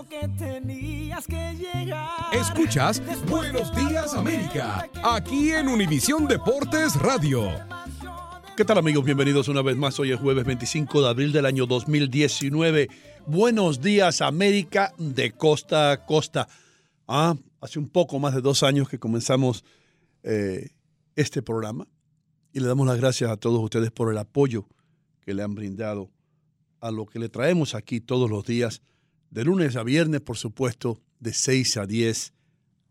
Que tenías que llegar. Escuchas Buenos Días América, aquí en Univisión Deportes Radio. ¿Qué tal amigos? Bienvenidos una vez más. Hoy es jueves 25 de abril del año 2019. Buenos días América de costa a costa. Ah, hace un poco más de dos años que comenzamos eh, este programa y le damos las gracias a todos ustedes por el apoyo que le han brindado a lo que le traemos aquí todos los días, de lunes a viernes, por supuesto, de 6 a 10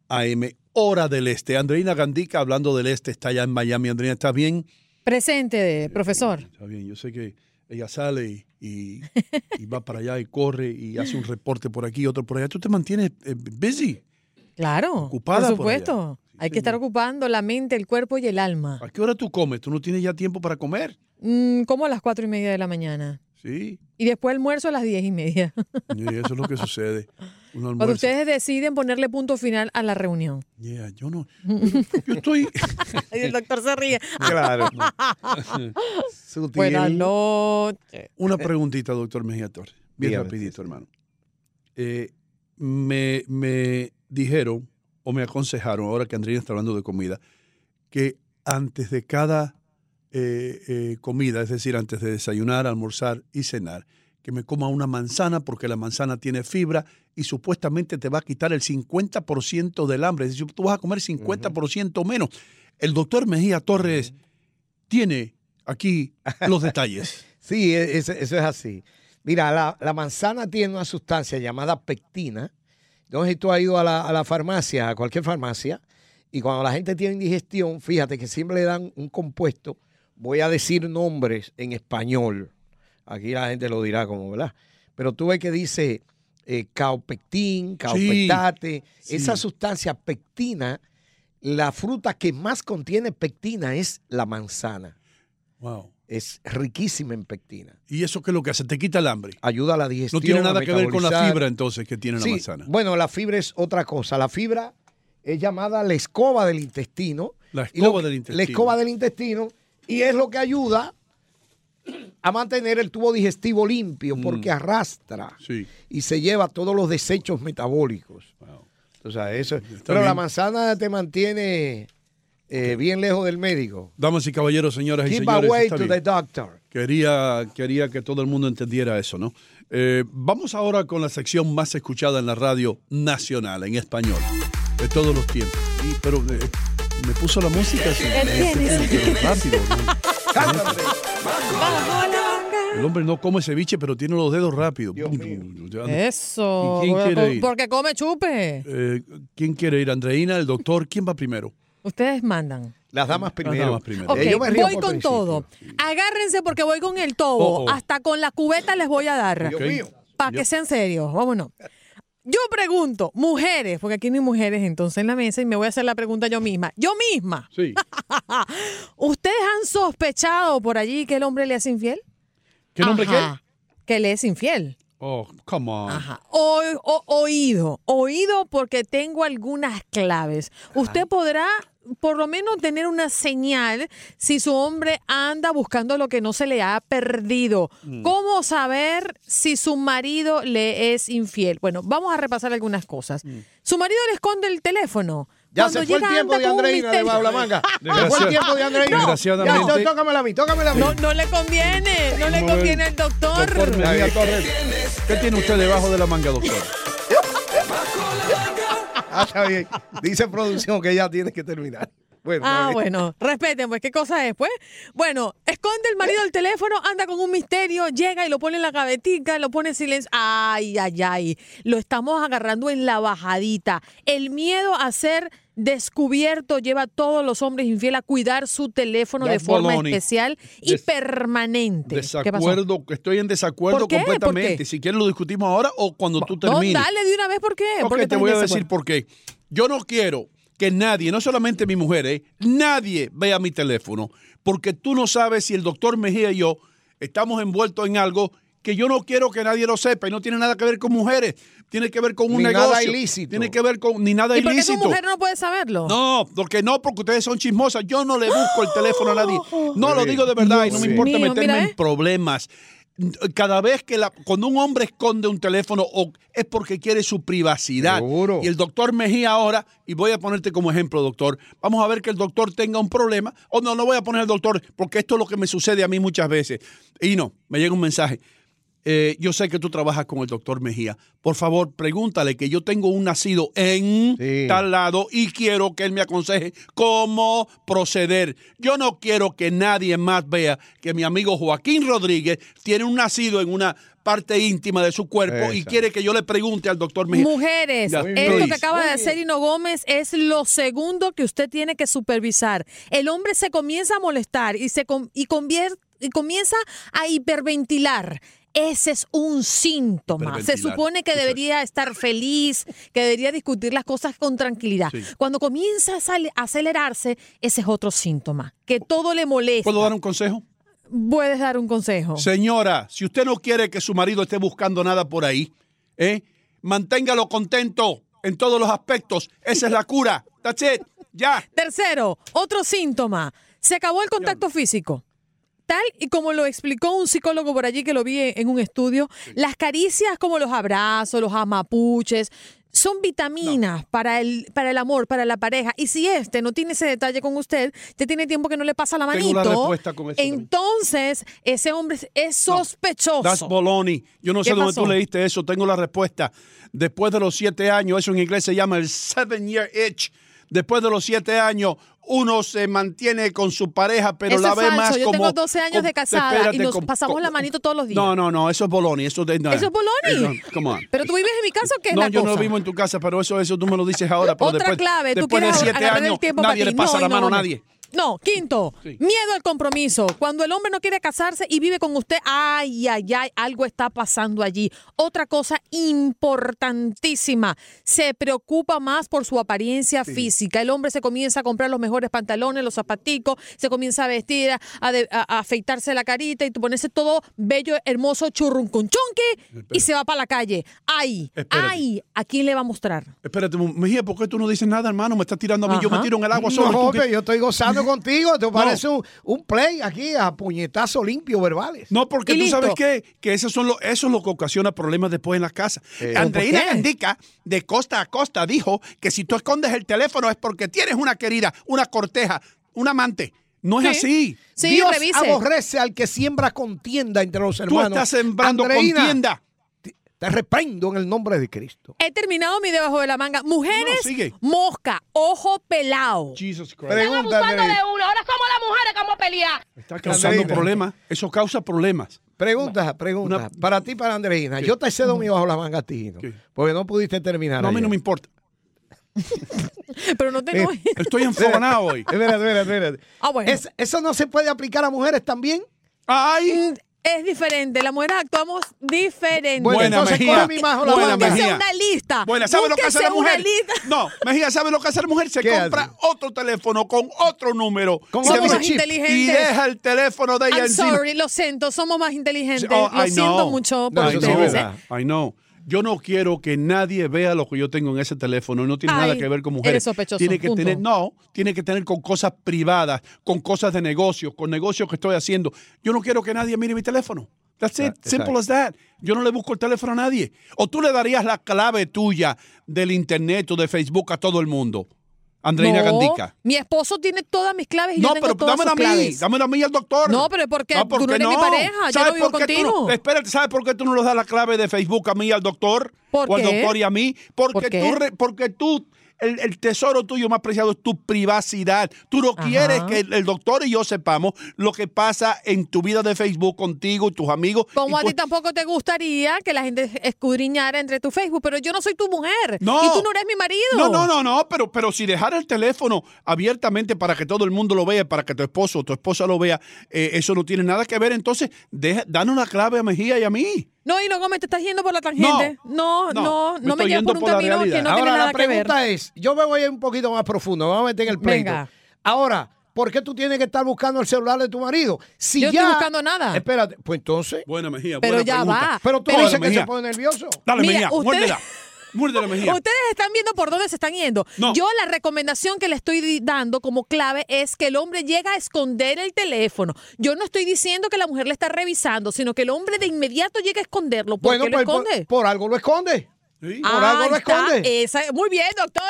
AM, hora del este. Andreina Gandica, hablando del este, está allá en Miami. Andreina, ¿estás bien? Presente, profesor. Está bien, yo sé que ella sale y, va para allá y corre y hace un reporte por aquí, otro por allá. Tú te mantienes eh, busy. Claro, Ocupada por por allá. supuesto. Hay que estar ocupando la mente, el cuerpo y el alma. ¿A qué hora tú comes? ¿Tú no tienes ya tiempo para comer? Mm, como a las cuatro y media de la mañana. Sí, Y después almuerzo a las diez y media. y eso es lo que sucede. Un Cuando ustedes deciden ponerle punto final a la reunión. Yeah, yo no. Yo estoy. Y el doctor se ríe. Claro. Sutil. Buenas noches. Una preguntita, doctor Mejía Torres. Bien Dígame, rapidito, hermano. Eh, me, me dijeron o me aconsejaron, ahora que Andrea está hablando de comida, que antes de cada eh, eh, comida, es decir, antes de desayunar, almorzar y cenar, que me coma una manzana porque la manzana tiene fibra y supuestamente te va a quitar el 50% del hambre. Es decir, tú vas a comer 50% menos. El doctor Mejía Torres tiene aquí los detalles. Sí, e- eso, eso es así. Mira, la, la manzana tiene una sustancia llamada pectina. Entonces, tú has ido a la, a la farmacia, a cualquier farmacia, y cuando la gente tiene indigestión, fíjate que siempre le dan un compuesto. Voy a decir nombres en español. Aquí la gente lo dirá como, ¿verdad? Pero tú ves que dice eh, caupectín, caupectate. sí. Esa sustancia pectina, la fruta que más contiene pectina es la manzana. Wow. Es riquísima en pectina. ¿Y eso qué es lo que hace? Te quita el hambre. Ayuda a la digestión. No tiene nada que ver con la fibra entonces que tiene la manzana. Bueno, la fibra es otra cosa. La fibra es llamada la escoba del intestino. La lo escoba del intestino. La escoba del intestino. Y es lo que ayuda a mantener el tubo digestivo limpio porque arrastra Mm. Sí. y se lleva todos los desechos metabólicos. O sea, eso. pero bien. la manzana te mantiene eh, bien lejos del médico. Damas y caballeros, señoras y señores. away to bien. the doctor. Quería, quería que todo el mundo entendiera eso, ¿no? Eh, vamos ahora con la sección más escuchada en la radio nacional, en español, de todos los tiempos. Y- pero eh, me puso la música así, ¿Qué rápido. ¿no? El hombre no come ceviche, pero tiene los dedos rápidos. Eso. ¿Y quién quiere ir? Porque come chupe. Eh, ¿Quién quiere ir? ¿Andreina, el doctor? ¿Quién va primero? Ustedes mandan. Las damas primero. damas primero. Eh, yo me río voy con principio. todo. Agárrense porque voy con el todo. Oh, oh. Hasta con la cubeta les voy a dar. Dios mío. Para que sean serios. Vámonos. Yo pregunto, mujeres, porque aquí no hay mujeres entonces en la mesa y me voy a hacer la pregunta yo misma. Yo misma. Sí. ¿Ustedes han sospechado por allí que el hombre le es infiel? ¿Qué nombre Ajá, Que le es infiel. qué? Oh, come on. Ajá. O, o- oído. Oído porque tengo algunas claves. Usted podrá por lo menos tener una señal si su hombre anda buscando lo que no se le ha perdido. Mm. ¿Cómo saber si su marido le es infiel? Bueno, vamos a repasar algunas cosas. Mm. Su marido le esconde el teléfono. Ya Cuando se fue el llega, tiempo de Andreina de misterio. bajo la manga. Se fue el tiempo de Andreina. Desgraciadamente- Ya, entonces tócamela a mí, tócamela a mí. No, no le conviene, no le conviene al doctor. ¿qué tiene usted debajo de la manga, doctor? Ah, está bien. Dice producción que ya tiene que terminar. Bueno, Ah, bueno, respeten, pues, ¿qué cosa es, pues? Bueno, esconde el marido el teléfono, anda con un misterio, llega y lo pone en la gavetica, lo pone en silencio. Ay, ay, ay, lo estamos agarrando en la bajadita. El miedo a ser descubierto lleva a todos los hombres infieles a cuidar su teléfono de forma especial y Des- permanente. Desacuerdo, estoy en desacuerdo ¿Por qué? ¿Por completamente. Si quieres lo discutimos ahora o cuando tú No, termines. dale de una vez, ¿por qué? Ok, ¿Por qué te voy a decir por qué. Yo no quiero que nadie, no solamente mi mujer, eh, nadie vea mi teléfono, porque tú no sabes si el doctor Mejía y yo estamos envueltos en algo que yo no quiero que nadie lo sepa y no tiene nada que ver con mujeres, tiene que ver con un Ni negocio, nada ilícito. tiene que ver con ni nada ¿Y por qué ilícito. mujer no puede saberlo? No, porque no, porque ustedes son chismosas. Yo no le busco el teléfono a nadie. No lo digo de verdad y no me importa mío, meterme mira, en ¿eh? problemas. Cada vez que la, cuando un hombre esconde un teléfono o es porque quiere su privacidad. Seguro. Y el doctor Mejía ahora, y voy a ponerte como ejemplo, doctor, vamos a ver que el doctor tenga un problema. O no, no voy a poner al doctor porque esto es lo que me sucede a mí muchas veces. Y no, me llega un mensaje. Eh, yo sé que tú trabajas con el doctor Mejía. Por favor, pregúntale que yo tengo un nacido en Sí. tal lado y quiero que él me aconseje cómo proceder. Yo no quiero que nadie más vea que mi amigo Joaquín Rodríguez tiene un nacido en una parte íntima de su cuerpo y quiere que yo le pregunte al doctor Mejía. Mujeres, Ya, esto que acaba de hacer Hino Gómez es lo segundo que usted tiene que supervisar. El hombre se comienza a molestar y, se com- y, convier- y comienza a hiperventilar. Ese es un síntoma. Se supone que debería estar feliz, que debería discutir las cosas con tranquilidad. Sí. Cuando comienza a acelerarse, ese es otro síntoma, que todo le molesta. ¿Puedo dar un consejo? Puedes dar un consejo. Señora, si usted no quiere que su marido esté buscando nada por ahí, ¿eh? manténgalo contento en todos los aspectos. Esa es la cura. That's it. Ya. Tercero, otro síntoma. Se acabó el contacto físico. Tal y como lo explicó un psicólogo por allí que lo vi en un estudio, las caricias como los abrazos, los amapuches, son vitaminas para, el, para el amor, para la pareja. Y si este no tiene ese detalle con usted, ya tiene tiempo que no le pasa la manito. También. entonces, ese hombre es sospechoso. That's baloney. Yo no sé ¿Qué dónde pasó? tú leíste eso. Tengo la respuesta. Después de los siete años, eso en inglés se llama el seven year itch. Después de los siete años, uno se mantiene con su pareja, pero Eso la es ve falso. más Yo como... tengo 12 años de casada espérate, y nos pasamos la manito todos los días. No, no, no, eso es boloni. Eso, de, no. ¿Eso es boloni? No, come on. Pero tú vives en mi casa, ¿o ¿qué es No, la yo cosa? no vivo en tu casa, pero eso, eso tú me lo dices ahora. Pero Otra después, clave, tú después de quieres siete años, nadie le pasa No, la no, mano a nadie. No, quinto, Sí. miedo al compromiso. Cuando el hombre no quiere casarse y vive con usted, ay, ay, ay, algo está pasando allí. Otra cosa importantísima, se preocupa más por su apariencia física. El hombre se comienza a comprar los mejores pantalones, los zapaticos, se comienza a vestir, a, de- a- a afeitarse la carita y ponerse todo bello, hermoso, churruncunchunqui y se va para la calle. Ay, Espérate. ay, ¿a quién le va a mostrar? Espérate, Mejía, ¿por qué tú no dices nada, hermano? Me estás tirando a mí. Yo me tiro en el agua solo. No, hombre, yo estoy gozando hablando contigo, te parece un, un play aquí a puñetazo limpio verbales. No, porque tú listo. sabes qué? que eso, son lo, eso es lo que ocasiona problemas después en la casa. Eh, Andreina. Gandica, de costa a costa, dijo que si tú escondes el teléfono es porque tienes una querida, una corteja, un amante. No es así. Dios aborrece al que siembra contienda entre los Tú hermanos. estás sembrando Andreina, contienda. Te, reprendo en el nombre de Cristo. He terminado mi debajo de la manga. Mujeres, No, mosca, ojo pelado. Jesus Christ. Pregunta, abusando de uno. Ahora somos las mujeres que vamos a pelear. Está causando problemas. Eso causa problemas. Pregunta, pregunta. Para ti, para Andreina. Yo te cedo mi bajo la manga a ti, ¿no? Porque no pudiste terminar. No, a mí ayer. no me importa. Pero no tengo. Estoy enfogonado hoy. Espérate, espérate, espérate. Ah, bueno. Es- ¿Eso no se puede aplicar a mujeres también? ¡Ay! Es diferente. Las mujeres actuamos diferente. Bueno, Buena, entonces Mejía. coge mi majo la Buena, Mejía. una lista. Bueno, ¿sabe lo que hace la mujer? No, Mejía, ¿sabe lo que hace la mujer? Se ¿Qué compra hace? otro teléfono con otro número. Con Somos más inteligentes. Y deja el teléfono de ella I'm encima. sorry, lo siento, somos más inteligentes. Oh, lo siento mucho No, por es ustedes. verdad. ¿eh? I know. Yo no quiero que nadie vea lo que yo tengo en ese teléfono. No tiene nada que ver con eres mujeres. sospechoso, Tiene que punto. tener, no, tiene que tener con cosas privadas, con cosas de negocios, con negocios que estoy haciendo. Yo no quiero que nadie mire mi teléfono. That's it. Exacto. Simple as that. Yo no le busco el teléfono a nadie. O tú le darías la clave tuya del internet o de Facebook a todo el mundo. Andreina No, Gandica. Mi esposo tiene todas mis claves y No, yo tengo pero todas dámela a sus mí, claves. dámela a mí al doctor. No, pero ¿por qué? ¿por Tú no eres mi pareja, yo ¿Sabes no vivo por qué tú no- contigo. espérate, ¿sabes por qué tú no le das la clave de Facebook a mí y al doctor? ¿Por o al qué? doctor y a mí? Porque ¿Por qué? tú, porque tú el, el tesoro tuyo más preciado es tu privacidad. Tú no Ajá. quieres que el, el doctor y yo sepamos lo que pasa en tu vida de Facebook contigo y tus amigos. Como a ti tampoco te gustaría que la gente escudriñara entre tu Facebook, pero yo no soy tu mujer. No. Y tú no eres mi marido. No, no, no, no, pero, pero si dejar el teléfono abiertamente para que todo el mundo lo vea, para que tu esposo o tu esposa lo vea, eh, eso no tiene nada que ver. Entonces, deja, danos la clave a Mejía y a mí. No, y luego me te estás yendo por la tangente. No, no, no, me no, me yendo por un por la camino realidad. que no Ahora tiene nada la que ver. pregunta es, yo me voy a ir un poquito más profundo, vamos a meter en el pleito. Venga. Ahora, ¿por qué tú tienes que estar buscando el celular de tu marido? Si Yo no ya... estoy buscando nada. Espérate, pues entonces... Buena Mejía, Pero buena ya pregunta. va. Pero tú Pero- dices que Mejía. se pone nervioso. Dale, Mira, Mejía, usted- Ustedes están viendo por dónde se están yendo. No. Yo la recomendación que le estoy dando como clave es que el hombre llega a esconder el teléfono. Yo no estoy diciendo que la mujer le está revisando, sino que el hombre de inmediato llega a esconderlo. ¿Por Bueno, qué lo pues, por, esconde? por algo lo esconde. Sí. por algo lo Ahí está, esconde. esa- muy bien, doctor.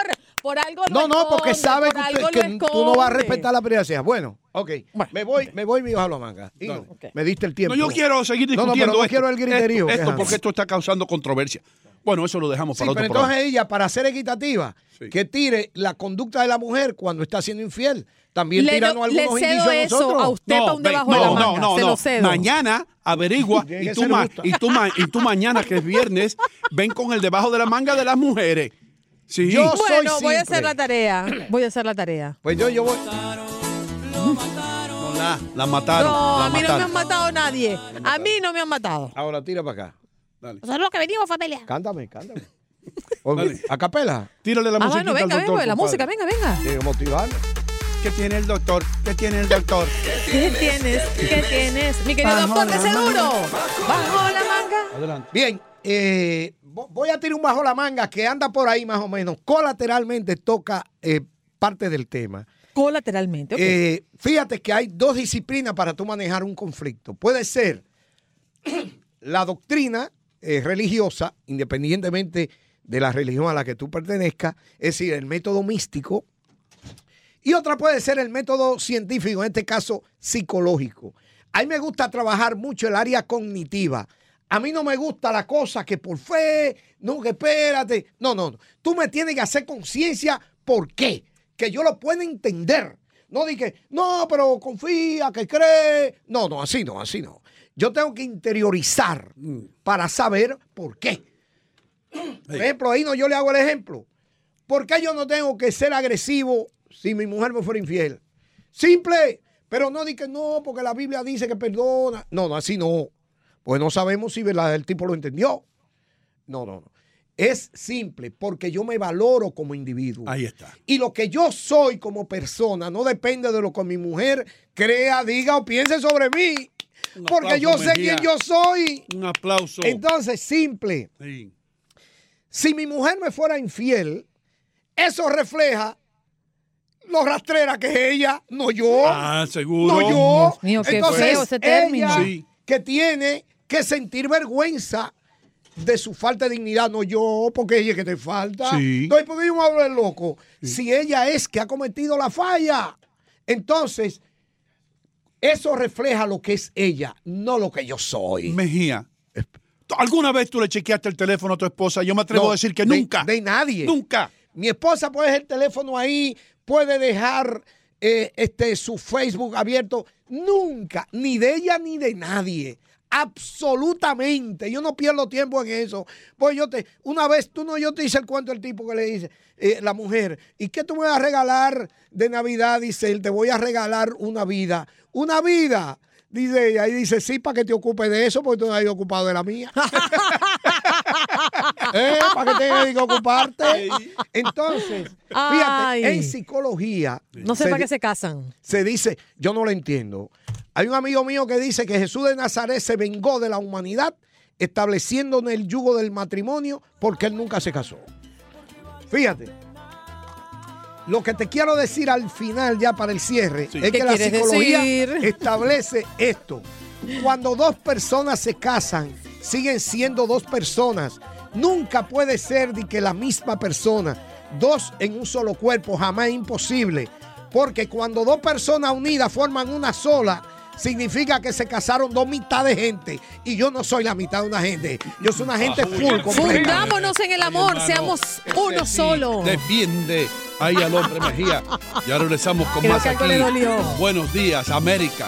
Por algo lo No, no, porque sabe por que, algo usted- lo que tú no vas a respetar la privacidad. Bueno, ok. Bueno. Me voy, me voy mi la manga. Y no, Me diste el tiempo. No, yo quiero seguir No, no, discutiendo pero no esto. quiero el griterío. Esto, que esto es porque esto está causando controversia. Bueno, eso lo dejamos Sí, para pero otro programa. entonces ella, para ser equitativa, Sí. que tire la conducta de la mujer cuando está siendo infiel. También Le, tiranos do- algunos le cedo indicios a eso nosotros. a usted para un debajo de la no, manga. no, no, Se no. lo cedo. Mañana averigua y tú, ma- y, tú ma- y tú mañana, que es viernes, ven con el debajo de la manga de las mujeres. Sí. Yo soy Bueno, voy a hacer la tarea. Voy a hacer la tarea. Pues yo, yo voy. No, la, la mataron. No, la a mí no me mataron. han matado nadie. A mí no me han matado. Ahora tira para acá. Dale. Es lo que venimos, familia. Cántame, cántame. O- Dale. A capela. Tírale la Ah, música bueno, venga, al doctor. venga, la música, venga, venga. Motivarme. ¿Qué tiene el doctor? ¿Qué tiene el doctor? ¿Qué tienes? ¿Qué tienes? Mi querido Bajo doctor, de seguro. Bajo la manga. Adelante. Bien, eh, vo- voy a tirar un bajo la manga que anda por ahí más o menos. Colateralmente toca eh, parte del tema. Colateralmente. ok. Eh, fíjate que hay dos disciplinas para tú manejar un conflicto. Puede ser la doctrina eh, religiosa, independientemente de la religión a la que tú pertenezcas, es decir, el método místico. Y otra puede ser el método científico, en este caso psicológico. A mí me gusta trabajar mucho el área cognitiva. A mí no me gusta la cosa que por fe, no, que espérate. No, no, no. Tú me tienes que hacer conciencia por qué. Que yo lo pueda entender. No dije, no, pero confía, que cree. No, no, así no, así no. Yo tengo que interiorizar para saber por qué. Por ejemplo, ahí no, yo le hago el ejemplo. ¿Por qué yo no tengo que ser agresivo si mi mujer me fuera infiel? Simple, pero no di que no, porque la Biblia dice que perdona. No, no, así no. Pues no sabemos si el tipo lo entendió. No, no, no. Es simple, porque yo me valoro como individuo. Ahí está. Y lo que yo soy como persona no depende de lo que mi mujer crea, diga o piense sobre mí. Un Porque yo sé Mejía. quién yo soy. Un aplauso. Entonces, simple. Sí. Si mi mujer me fuera infiel, eso refleja lo rastrera que es ella, no yo. Ah, seguro. No yo. Dios mío, qué Entonces, feo ese término. ella Sí. que tiene que sentir vergüenza de su falta de dignidad, no yo, porque ella es que te falta. Sí. Entonces, ¿por qué yo me hablo de loco? Si ella es que ha cometido la falla. Entonces, eso refleja lo que es ella, no lo que yo soy. Mejía. ¿Alguna vez tú le chequeaste el teléfono a tu esposa? Yo me atrevo No, a decir que de- nunca. De, nadie. Nunca. Mi esposa puede dejar el teléfono ahí, puede dejar eh, este, su Facebook abierto. Nunca, ni de ella ni de nadie. Absolutamente. Yo no pierdo tiempo en eso. Pues yo te, una vez, tú no, yo te hice el cuento del tipo que le dice, eh, la mujer, ¿y qué tú me vas a regalar de Navidad? Dice él, te voy a regalar una vida. Una vida. Dice ella, y dice, sí, para que te ocupes de eso, porque tú no has ocupado de la mía. ¿Eh? Para que tengas que ocuparte. Entonces, fíjate, Ay. en psicología. No sé se para qué se casan. se dice, yo no lo entiendo. Hay un amigo mío que dice que Jesús de Nazaret se vengó de la humanidad estableciendo en el yugo del matrimonio porque él nunca se casó. Fíjate. Lo que te quiero decir al final, ya para el cierre, es ¿Qué que la psicología decir? establece esto. Cuando dos personas se casan, siguen siendo dos personas. Nunca puede ser de que la misma persona, dos en un solo cuerpo, jamás es imposible. Porque cuando dos personas unidas forman una sola, significa que se casaron dos mitades de gente. Y yo no soy la mitad de una gente. Yo soy una gente full completa. Fundámonos en el amor, hermano, seamos uno Sí, solo. Defiende ahí al hombre Mejía. Ya regresamos con Creo más que aquí. Buenos días, América.